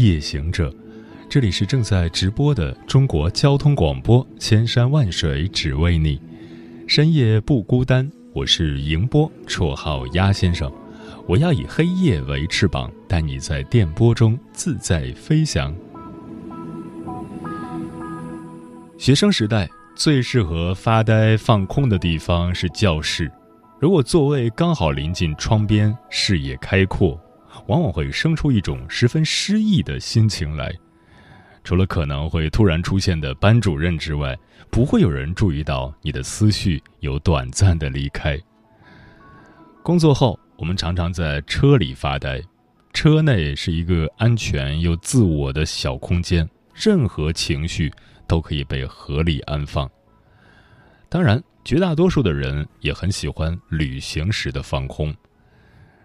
夜行者，这里是正在直播的中国交通广播，千山万水只为你，深夜不孤单。我是迎波，绰号鸭先生。我要以黑夜为翅膀，带你在电波中自在飞翔。学生时代最适合发呆放空的地方是教室，如果座位刚好临近窗边，视野开阔。往往会生出一种十分失意的心情来。除了可能会突然出现的班主任之外，不会有人注意到你的思绪有短暂的离开。工作后，我们常常在车里发呆。车内是一个安全又自我的小空间，任何情绪都可以被合理安放。当然，绝大多数的人也很喜欢旅行时的放空。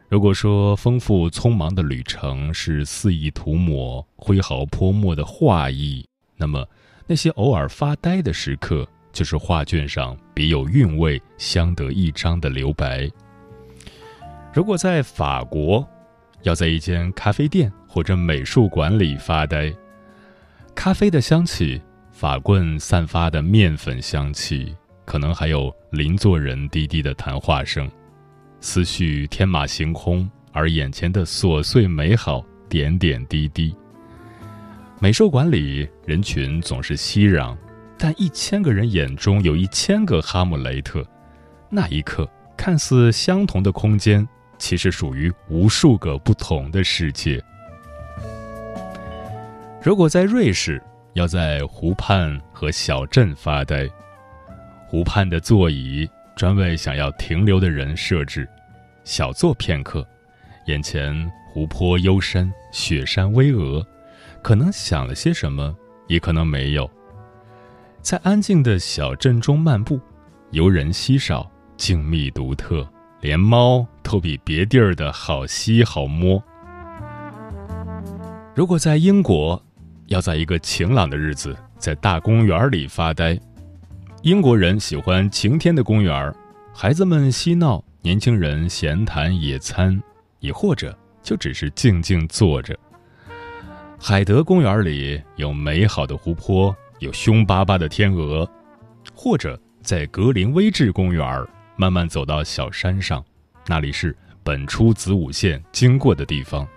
如果说丰富匆忙的旅程是肆意涂抹、挥毫泼墨的画意，那么那些偶尔发呆的时刻，就是画卷上别有韵味、相得益彰的留白。如果在法国，要在一间咖啡店或者美术馆里发呆，咖啡的香气、法棍散发的面粉香气，可能还有邻座人低低的谈话声。思绪天马行空，而眼前的琐碎美好点点滴滴。美术馆里人群总是熙攘，但一千个人眼中有一千个哈姆雷特。那一刻，看似相同的空间，其实属于无数个不同的世界。如果在瑞士，要在湖畔和小镇发呆，湖畔的座椅专为想要停留的人设置。小坐片刻，眼前湖泊幽深，雪山巍峨，可能想了些什么，也可能没有。在安静的小镇中漫步，游人稀少，静谧独特，连猫都比别地儿的好吸好摸。如果在英国，要在一个晴朗的日子，在大公园里发呆，英国人喜欢晴天的公园，孩子们嬉闹。年轻人闲谈野餐，也或者就只是静静坐着。海德公园里有美好的湖泊，有凶巴巴的天鹅，或者在格林威治公园慢慢走到小山上，那里是本初子午线经过的地方。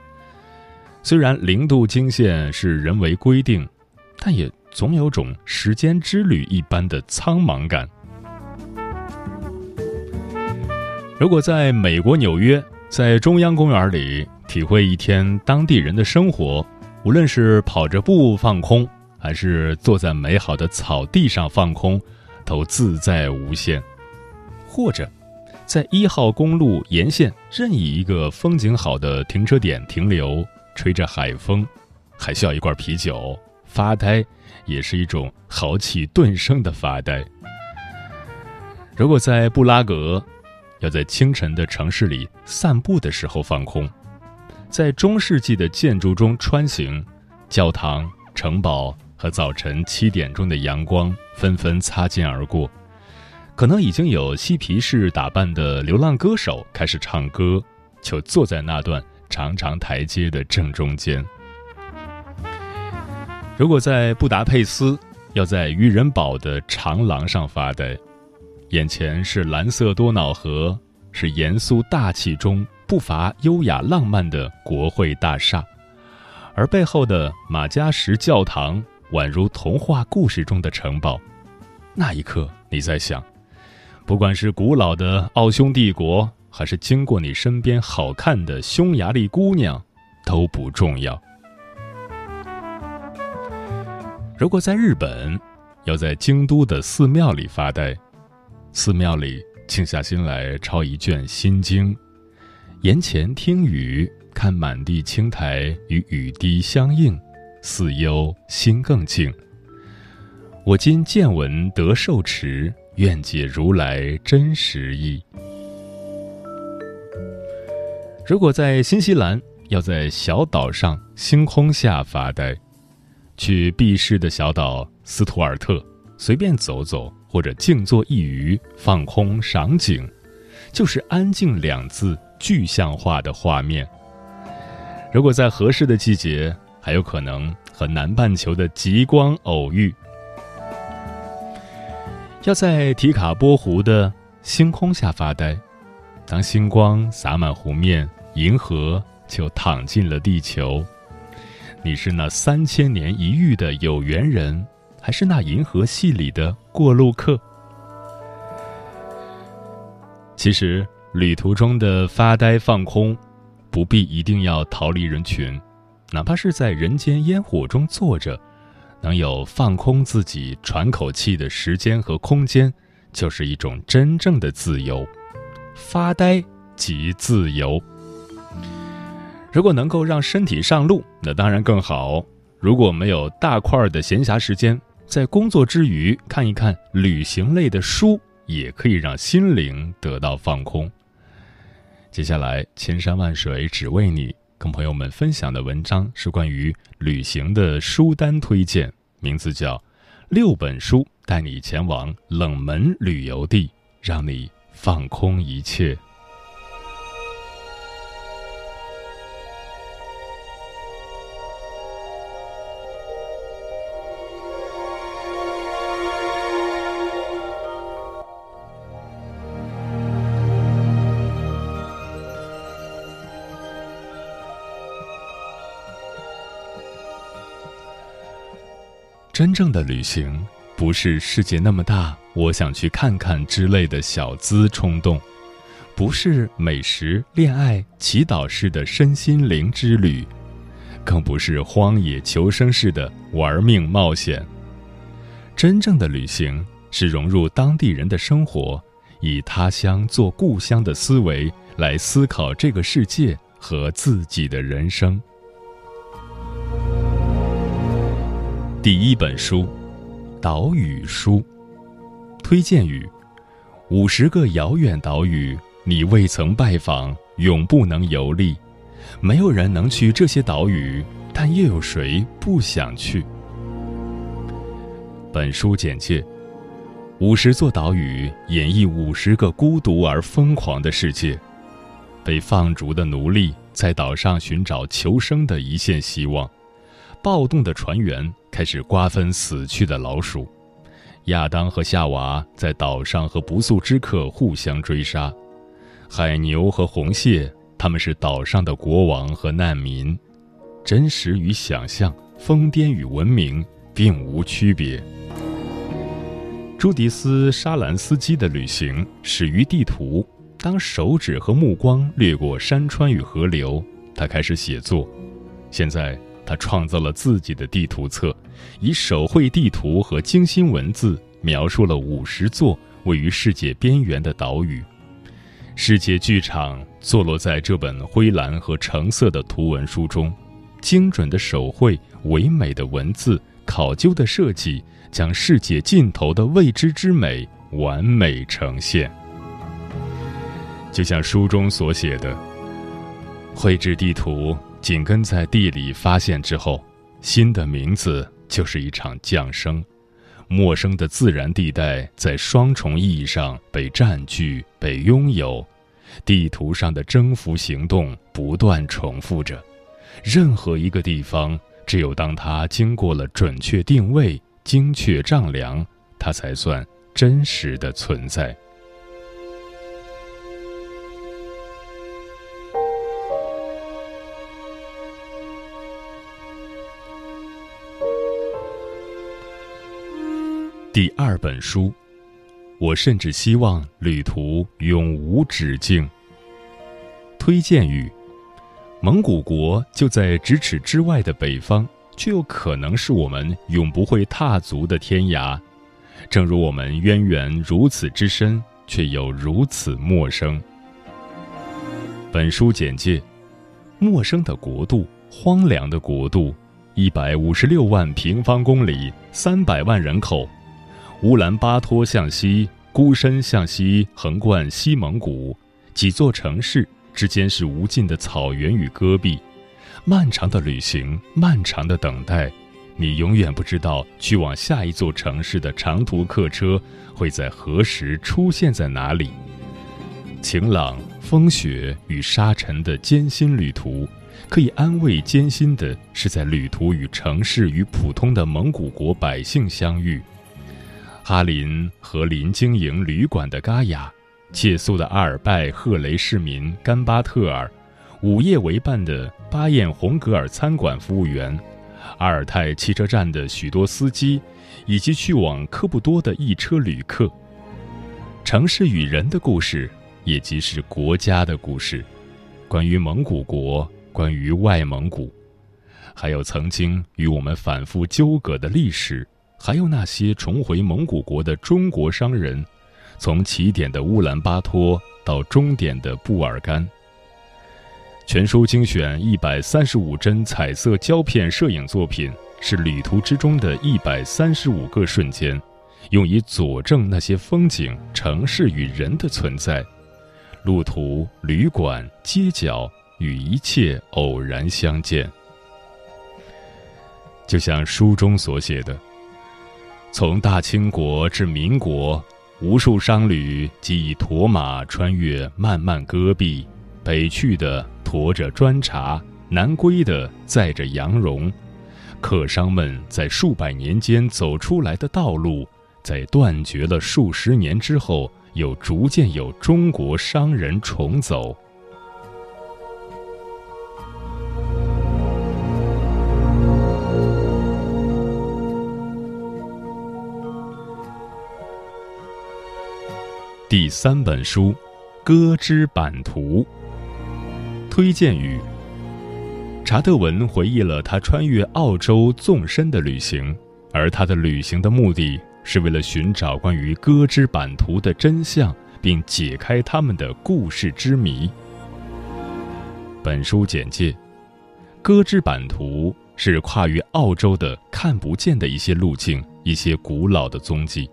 虽然零度经线是人为规定，但也总有种时间之旅一般的苍茫感。如果在美国纽约，在中央公园里体会一天当地人的生活，无论是跑着步放空，还是坐在美好的草地上放空，都自在无限。或者，在一号公路沿线任意一个风景好的停车点停留，吹着海风，还需要一罐啤酒，发呆，也是一种豪气顿生的发呆。如果在布拉格。要在清晨的城市里散步的时候放空，在中世纪的建筑中穿行，教堂、城堡和早晨七点钟的阳光纷纷擦肩而过，可能已经有嬉皮士打扮的流浪歌手开始唱歌，就坐在那段长长台阶的正中间。如果在布达佩斯，要在渔人堡的长廊上发呆。眼前是蓝色多瑙河，是严肃大气中不乏优雅浪漫的国会大厦，而背后的马加什教堂宛如童话故事中的城堡。那一刻，你在想，不管是古老的奥匈帝国，还是经过你身边好看的匈牙利姑娘，都不重要。如果在日本，要在京都的寺庙里发呆。寺庙里静下心来抄一卷心经，檐前听雨，看满地青苔与雨滴相映，似忧心更静。我今见闻得受持，愿解如来真实意。如果在新西兰，要在小岛上星空下发呆，去避世的小岛斯图尔特，随便走走或者静坐一隅，放空赏景，就是“安静”两字具象化的画面。如果在合适的季节，还有可能和南半球的极光偶遇。要在提卡波湖的星空下发呆，当星光洒满湖面。银河就躺进了地球，你是那三千年一遇的有缘人，还是那银河系里的过路客？其实，旅途中的发呆放空，不必一定要逃离人群，哪怕是在人间烟火中坐着，能有放空自己、喘口气的时间和空间，就是一种真正的自由。发呆即自由。如果能够让身体上路，那当然更好。如果没有大块的闲暇时间，在工作之余看一看旅行类的书，也可以让心灵得到放空。接下来，千山万水只为你，跟朋友们分享的文章是关于旅行的书单推荐，名字叫《六本书带你前往冷门旅游地，让你放空一切》。真正的旅行，不是世界那么大，我想去看看之类的小资冲动，不是美食、恋爱、祈祷式的身心灵之旅，更不是荒野求生式的玩命冒险。真正的旅行是融入当地人的生活，以他乡做故乡的思维来思考这个世界和自己的人生。第一本书，《岛屿书》，推荐语：五十个遥远岛屿，你未曾拜访，永不能游历。没有人能去这些岛屿，但又有谁不想去？本书简介：五十座岛屿演绎五十个孤独而疯狂的世界，被放逐的奴隶在岛上寻找求生的一线希望。暴动的船员开始瓜分死去的老鼠，亚当和夏娃在岛上和不速之客互相追杀，海牛和红蟹他们是岛上的国王和难民，真实与想象，疯癫与文明并无区别。朱迪斯·沙兰斯基的旅行始于地图，当手指和目光掠过山川与河流，他开始写作，现在。他创造了自己的地图册，以手绘地图和精心文字描述了五十座位于世界边缘的岛屿。世界剧场坐落在这本灰蓝和橙色的图文书中，精准的手绘、唯美的文字、考究的设计，将世界尽头的未知之美完美呈现。就像书中所写的，绘制地图。紧跟在地理发现之后，新的名字就是一场降生。陌生的自然地带在双重意义上被占据、被拥有。地图上的征服行动不断重复着。任何一个地方，只有当它经过了准确定位、精确丈量，它才算真实的存在。第二本书，我甚至希望旅途永无止境。推荐语：蒙古国就在咫尺之外的北方，却又可能是我们永不会踏足的天涯。正如我们渊源如此之深，却又如此陌生。本书简介：陌生的国度，荒凉的国度，一百五十六万平方公里，三百万人口。乌兰巴托向西，孤身向西横贯西蒙古，几座城市之间是无尽的草原与戈壁。漫长的旅行，漫长的等待，你永远不知道去往下一座城市的长途客车会在何时出现在哪里。晴朗、风雪与沙尘的艰辛旅途，可以安慰艰辛的是，在旅途与城市与普通的蒙古国百姓相遇。哈林和林经营旅馆的嘎雅，借宿的阿尔拜赫雷市民甘巴特尔，午夜为伴的巴彦洪格尔餐馆服务员，阿尔泰汽车站的许多司机，以及去往科布多的一车旅客。城市与人的故事。也即是国家的故事，关于蒙古国，关于外蒙古，还有曾经与我们反复纠葛的历史，还有那些重回蒙古国的中国商人，从起点的乌兰巴托到终点的布尔干。全书精选一百三十五帧彩色胶片摄影作品，是旅途之中的一百三十五个瞬间，用以佐证那些风景、城市与人的存在。路途、旅馆、街角与一切偶然相见，就像书中所写的：从大清国至民国，无数商旅即以驼马穿越漫漫戈壁，北去的驮着砖茶，南归的载着羊绒。客商们在数百年间走出来的道路，在断绝了数十年之后。又逐渐有中国商人重走。第三本书《歌之版图》推荐语：查特文回忆了他穿越澳洲纵深的旅行，而他的旅行的目的。是为了寻找关于歌之版图的真相，并解开他们的故事之谜。本书简介：歌之版图是跨越澳洲的看不见的一些路径，一些古老的踪迹。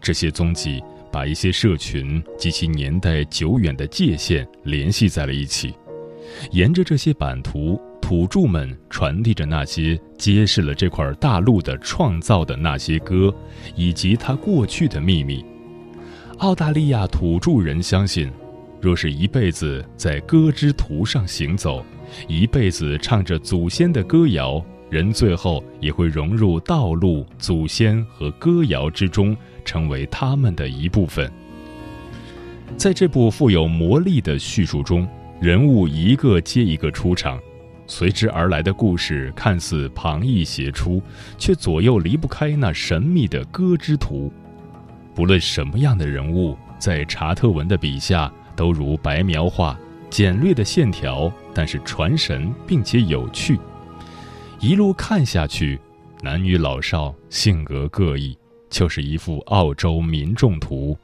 这些踪迹把一些社群及其年代久远的界限联系在了一起，沿着这些版图。土著们传递着那些揭示了这块大陆的创造的那些歌，以及它过去的秘密。澳大利亚土著人相信，若是一辈子在歌之途上行走，一辈子唱着祖先的歌谣，人最后也会融入道路、祖先和歌谣之中，成为他们的一部分。在这部富有魔力的叙述中，人物一个接一个出场。随之而来的故事看似旁逸斜出，却左右离不开那神秘的歌之图。不论什么样的人物，在查特文的笔下都如白描画，简略的线条，但是传神并且有趣。一路看下去，男女老少性格各异，就是一幅澳洲民众图。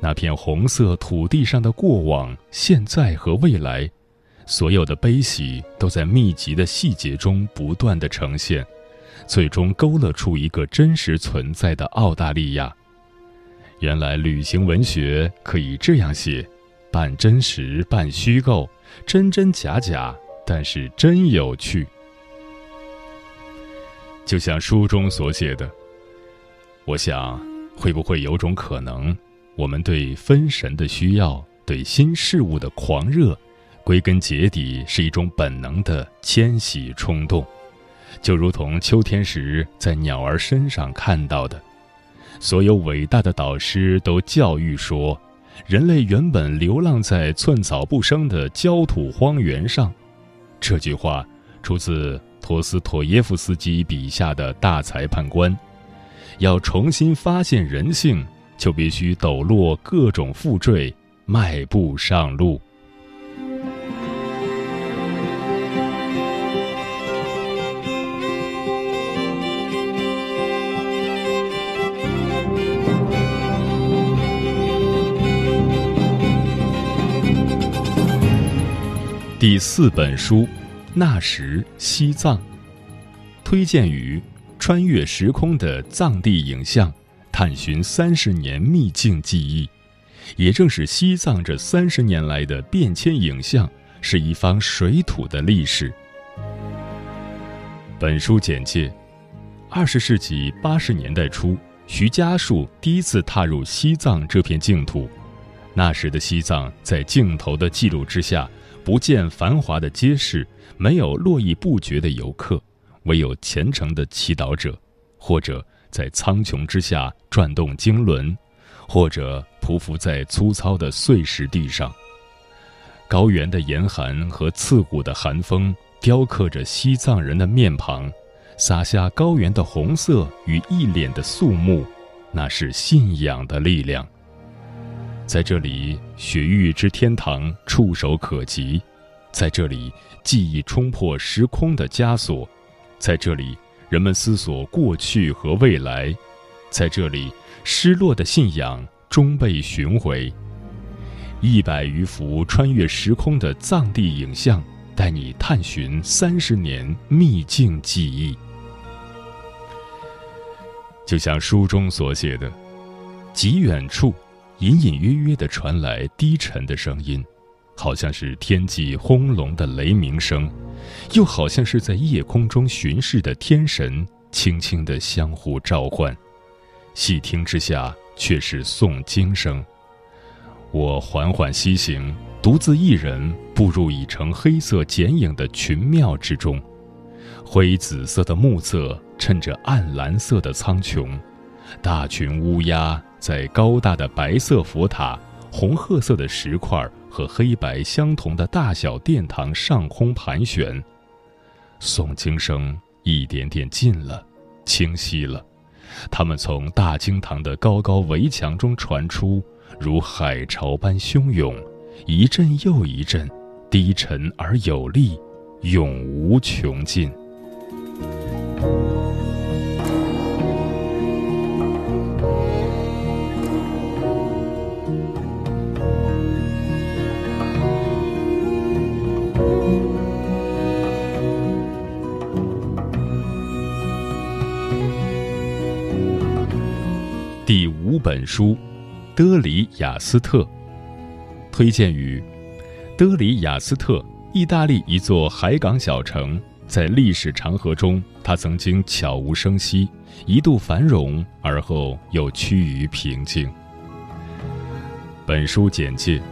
那片红色土地上的过往、现在和未来。所有的悲喜都在密集的细节中不断的呈现，最终勾勒出一个真实存在的澳大利亚。原来旅行文学可以这样写，半真实半虚构，真真假假，但是真有趣。就像书中所写的，我想，会不会有种可能，我们对分神的需要，对新事物的狂热。归根结底是一种本能的迁徙冲动，就如同秋天时在鸟儿身上看到的。所有伟大的导师都教育说，人类原本流浪在寸草不生的焦土荒原上。这句话出自托斯妥耶夫斯基笔下的大裁判官。要重新发现人性，就必须抖落各种负坠，迈步上路。第四本书，那时西藏，推荐于：穿越时空的藏地影像，探寻三十年秘境记忆。也正是西藏这三十年来的变迁影像，是一方水土的历史。本书简介：二十世纪八十年代初，徐家树第一次踏入西藏这片净土。那时的西藏，在镜头的记录之下，不见繁华的街市，没有络绎不绝的游客，唯有虔诚的祈祷者，或者在苍穹之下转动经轮，或者匍匐在粗糙的碎石地上。高原的严寒和刺骨的寒风。雕刻着西藏人的面庞，洒下高原的红色与一脸的肃穆，那是信仰的力量。在这里，雪域之天堂触手可及；在这里，记忆冲破时空的枷锁；在这里，人们思索过去和未来；在这里，失落的信仰终被寻回。一百余幅穿越时空的藏地影像。带你探寻三十年秘境记忆，就像书中所写的，极远处隐隐约约的传来低沉的声音，好像是天际轰隆的雷鸣声，又好像是在夜空中巡视的天神轻轻的相互召唤。细听之下，却是诵经声。我缓缓西行。独自一人步入已成黑色剪影的群庙之中，灰紫色的暮色衬着暗蓝色的苍穹，大群乌鸦在高大的白色佛塔、红褐色的石块和黑白相同的大小殿堂上空盘旋。诵经声一点点近了，清晰了，它们从大经堂的高高围墙中传出，如海潮般汹涌。一阵又一阵，低沉而有力，永无穷尽。本书，《德里雅斯特》。推荐语：德里雅斯特，意大利一座海港小城。在历史长河中，它曾经悄无声息，一度繁荣，而后又趋于平静。本书简介：《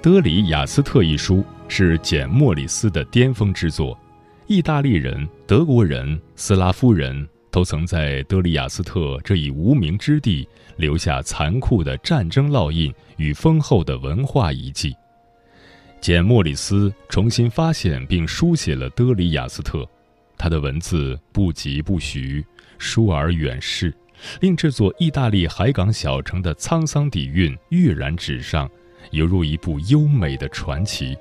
德里雅斯特》一书是简·莫里斯的巅峰之作。意大利人、德国人、斯拉夫人都曾在德里雅斯特这一无名之地。留下残酷的战争烙印与丰厚的文化遗迹。简·莫里斯重新发现并书写了德里雅斯特，他的文字不疾不徐，疏而远逝，令这座意大利海港小城的沧桑底蕴跃然纸上，犹如一部优美的传奇。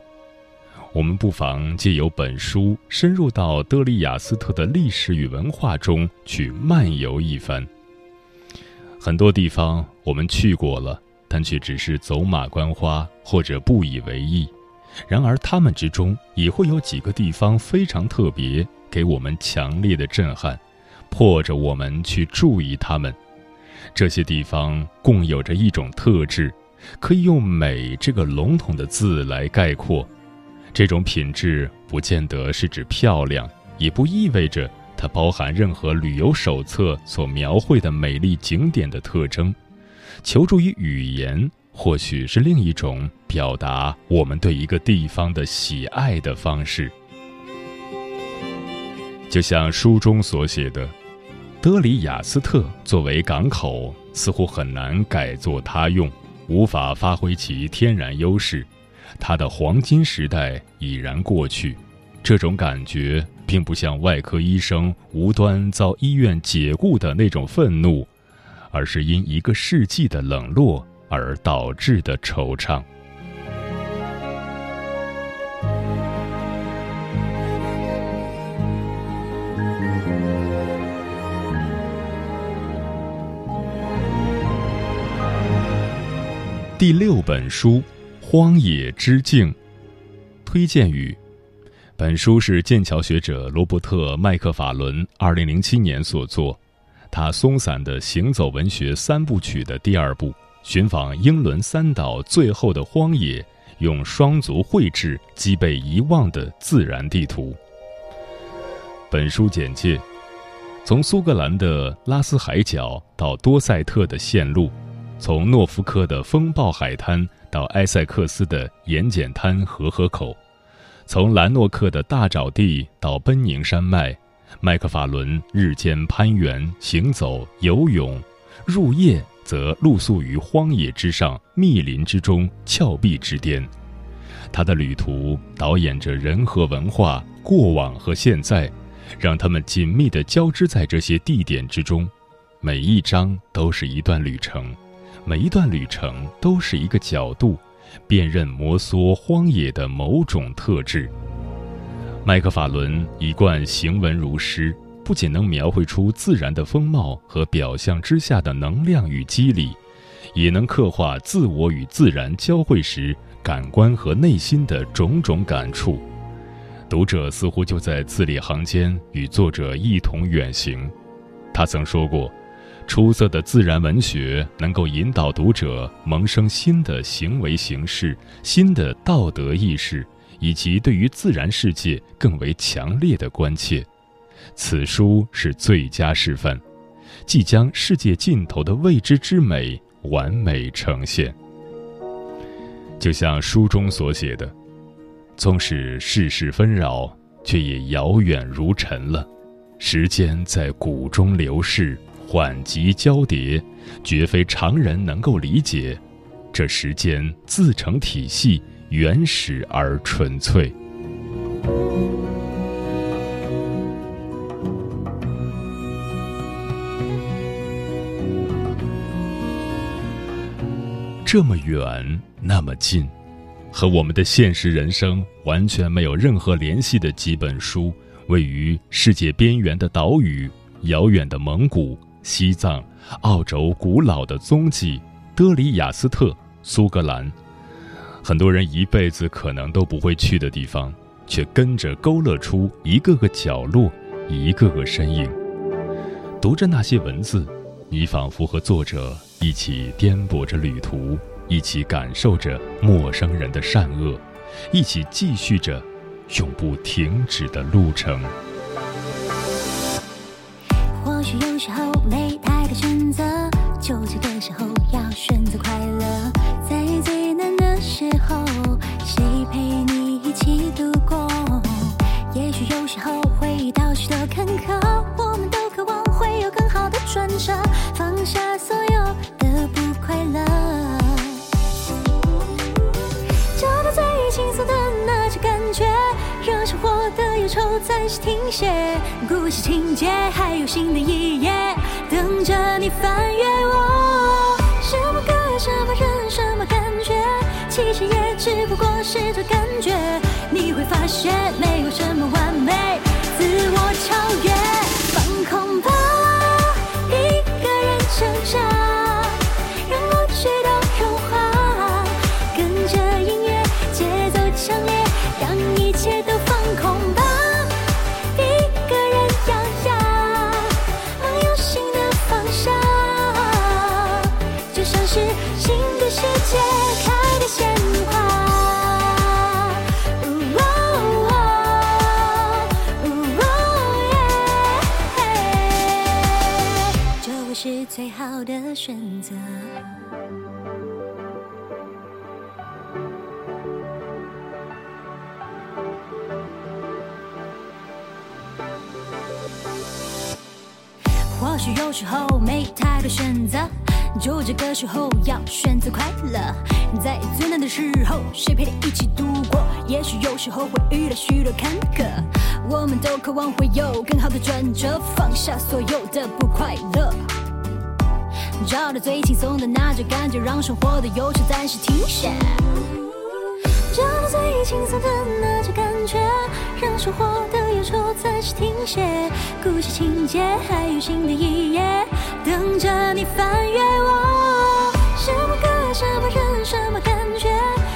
我们不妨借由本书，深入到德里雅斯特的历史与文化中去漫游一番。很多地方我们去过了，但却只是走马观花或者不以为意。然而，他们之中也会有几个地方非常特别，给我们强烈的震撼，迫着我们去注意它们。这些地方共有着一种特质，可以用“美”这个笼统的字来概括。这种品质不见得是指漂亮，也不意味着。它包含任何旅游手册所描绘的美丽景点的特征，求助于语言，或许是另一种表达我们对一个地方的喜爱的方式。就像书中所写的，德里雅斯特作为港口，似乎很难改作他用，无法发挥其天然优势，他的黄金时代已然过去。这种感觉。并不像外科医生无端遭医院解雇的那种愤怒，而是因一个世纪的冷落而导致的惆怅。第六本书《荒野之境》，推荐语。本书是剑桥学者罗伯特·麦克法伦2007年所作，他松散的行走文学三部曲的第二部，寻访英伦三岛最后的荒野，用双足绘制即被遗忘的自然地图。本书简介：从苏格兰的拉斯海角到多塞特的线路，从诺福克的风暴海滩到埃塞克斯的盐碱滩河河口。从兰诺克的大沼地到奔宁山脉，麦克法伦日间攀援、行走、游泳，入夜则露宿于荒野之上、密林之中、峭壁之巅。他的旅途导演着人和文化、过往和现在，让他们紧密地交织在这些地点之中。每一章都是一段旅程，每一段旅程都是一个角度。辨认摩梭荒野的某种特质。麦克法伦一贯行文如诗，不仅能描绘出自然的风貌和表象之下的能量与机理，也能刻画自我与自然交汇时感官和内心的种种感触。读者似乎就在字里行间与作者一同远行。他曾说过。出色的自然文学能够引导读者萌生新的行为形式、新的道德意识，以及对于自然世界更为强烈的关切。此书是最佳示范，即将世界尽头的未知之美完美呈现。就像书中所写的：“纵使世事纷扰，却也遥远如尘了。时间在谷中流逝。”缓急交叠，绝非常人能够理解。这时间自成体系，原始而纯粹。这么远，那么近，和我们的现实人生完全没有任何联系的几本书，位于世界边缘的岛屿，遥远的蒙古。西藏、澳洲古老的踪迹，德里雅斯特、苏格兰，很多人一辈子可能都不会去的地方，却跟着勾勒出一个个角落，一个个身影。读着那些文字，你仿佛和作者一起颠簸着旅途，一起感受着陌生人的善恶，一起继续着永不停止的路程。或许有时候愁暂时停歇，故事情节还有新的一页等着你翻阅。我什么歌，什么人，什么感觉，其实也只不过是种感觉。你会发现，没有什么选择。或许有时候没太多选择，就这个时候要选择快乐。在最难的时候，谁陪你一起度过？也许有时候会遇到许多坎坷，我们都渴望会有更好的转折，放下所有的不快乐。找到最轻松的那种感觉，让生活的忧愁暂时停歇。找到最轻松的那种感觉，让生活的忧愁暂时停歇。故事情节还有新的一页，等着你翻阅我。什么歌，什么人，什么感觉，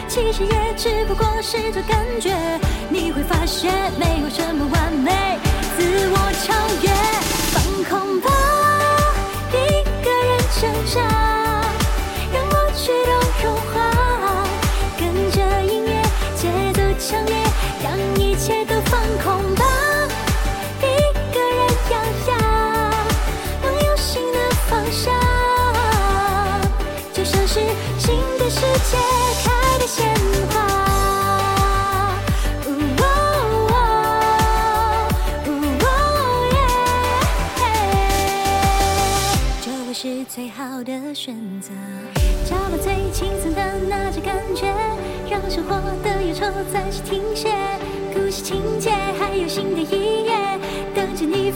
其实也只不过是种感觉。你会发现，没有什么完美。感觉让生活的忧愁暂时停歇故事情节还有新的一页等着你